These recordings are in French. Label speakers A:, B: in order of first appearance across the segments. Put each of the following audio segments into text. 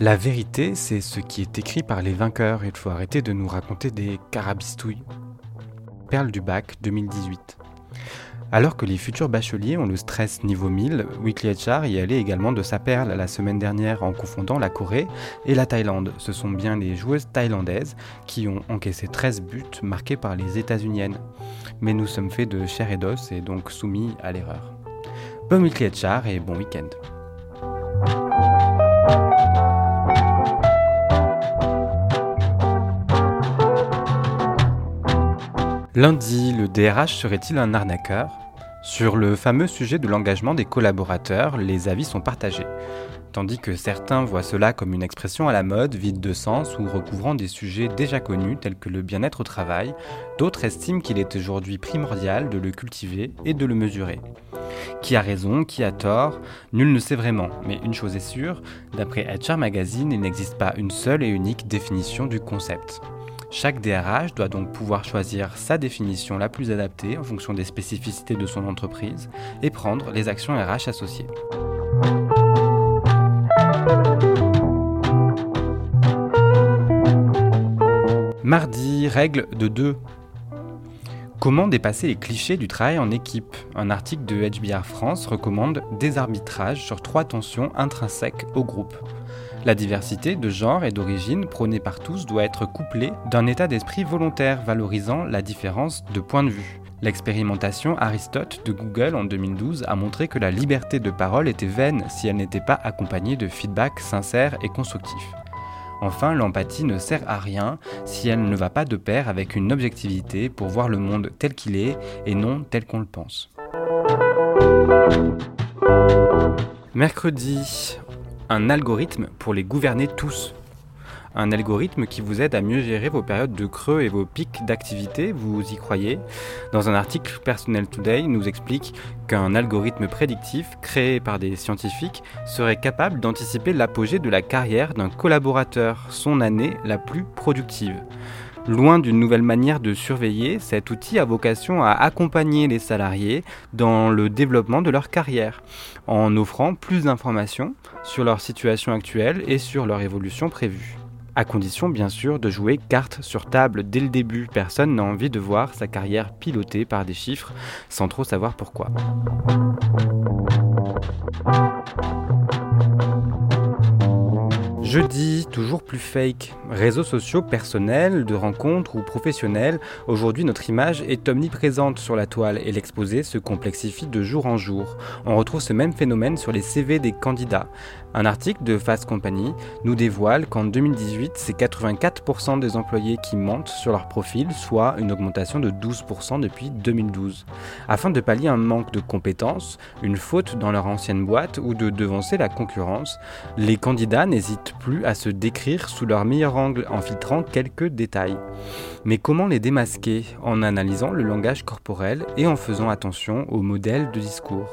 A: La vérité, c'est ce qui est écrit par les vainqueurs. Il faut arrêter de nous raconter des carabistouilles. Perle du bac 2018. Alors que les futurs bacheliers ont le stress niveau 1000, Weekly HR y allait également de sa perle la semaine dernière en confondant la Corée et la Thaïlande. Ce sont bien les joueuses thaïlandaises qui ont encaissé 13 buts marqués par les États-Uniennes. Mais nous sommes faits de chair et d'os et donc soumis à l'erreur. Bon Weekly HR et bon week-end. Lundi, le DRH serait-il un arnaqueur? Sur le fameux sujet de l'engagement des collaborateurs, les avis sont partagés. Tandis que certains voient cela comme une expression à la mode, vide de sens ou recouvrant des sujets déjà connus tels que le bien-être au travail, d'autres estiment qu'il est aujourd'hui primordial de le cultiver et de le mesurer. Qui a raison, qui a tort, nul ne sait vraiment, mais une chose est sûre, d'après HR Magazine, il n'existe pas une seule et unique définition du concept. Chaque DRH doit donc pouvoir choisir sa définition la plus adaptée en fonction des spécificités de son entreprise et prendre les actions RH associées. Mardi, règle de 2. Comment dépasser les clichés du travail en équipe? Un article de HBR France recommande des arbitrages sur trois tensions intrinsèques au groupe. La diversité de genre et d'origine prônée par tous doit être couplée d'un état d'esprit volontaire valorisant la différence de point de vue. L'expérimentation Aristote de Google en 2012 a montré que la liberté de parole était vaine si elle n'était pas accompagnée de feedback sincère et constructif. Enfin, l'empathie ne sert à rien si elle ne va pas de pair avec une objectivité pour voir le monde tel qu'il est et non tel qu'on le pense. Mercredi, un algorithme pour les gouverner tous. Un algorithme qui vous aide à mieux gérer vos périodes de creux et vos pics d'activité, vous y croyez? Dans un article Personnel Today, nous explique qu'un algorithme prédictif créé par des scientifiques serait capable d'anticiper l'apogée de la carrière d'un collaborateur, son année la plus productive. Loin d'une nouvelle manière de surveiller, cet outil a vocation à accompagner les salariés dans le développement de leur carrière, en offrant plus d'informations sur leur situation actuelle et sur leur évolution prévue. À condition bien sûr de jouer carte sur table dès le début, personne n'a envie de voir sa carrière pilotée par des chiffres sans trop savoir pourquoi. Jeudi, toujours plus fake. Réseaux sociaux personnels, de rencontres ou professionnels, aujourd'hui notre image est omniprésente sur la toile et l'exposé se complexifie de jour en jour. On retrouve ce même phénomène sur les CV des candidats. Un article de Fast Company nous dévoile qu'en 2018, c'est 84% des employés qui mentent sur leur profil, soit une augmentation de 12% depuis 2012. Afin de pallier un manque de compétences, une faute dans leur ancienne boîte ou de devancer la concurrence, les candidats n'hésitent plus à se décrire sous leur meilleur angle en filtrant quelques détails. Mais comment les démasquer En analysant le langage corporel et en faisant attention au modèle de discours?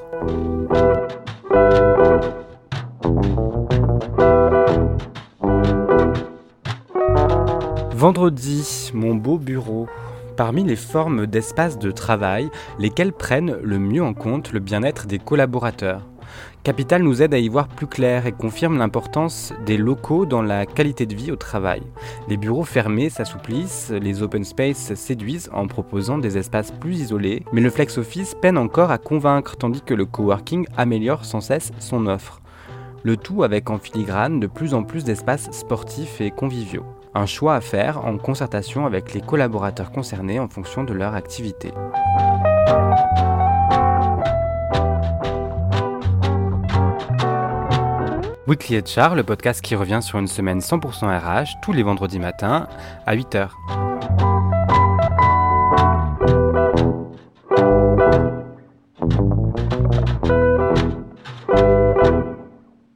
A: Vendredi, mon beau bureau. Parmi les formes d'espace de travail, lesquelles prennent le mieux en compte le bien-être des collaborateurs? Capital nous aide à y voir plus clair et confirme l'importance des locaux dans la qualité de vie au travail. Les bureaux fermés s'assouplissent, les open space séduisent en proposant des espaces plus isolés, mais le flex office peine encore à convaincre tandis que le coworking améliore sans cesse son offre. Le tout avec en filigrane de plus en plus d'espaces sportifs et conviviaux. Un choix à faire en concertation avec les collaborateurs concernés en fonction de leur activité. Weekly HR, le podcast qui revient sur une semaine 100% RH tous les vendredis matins à 8h.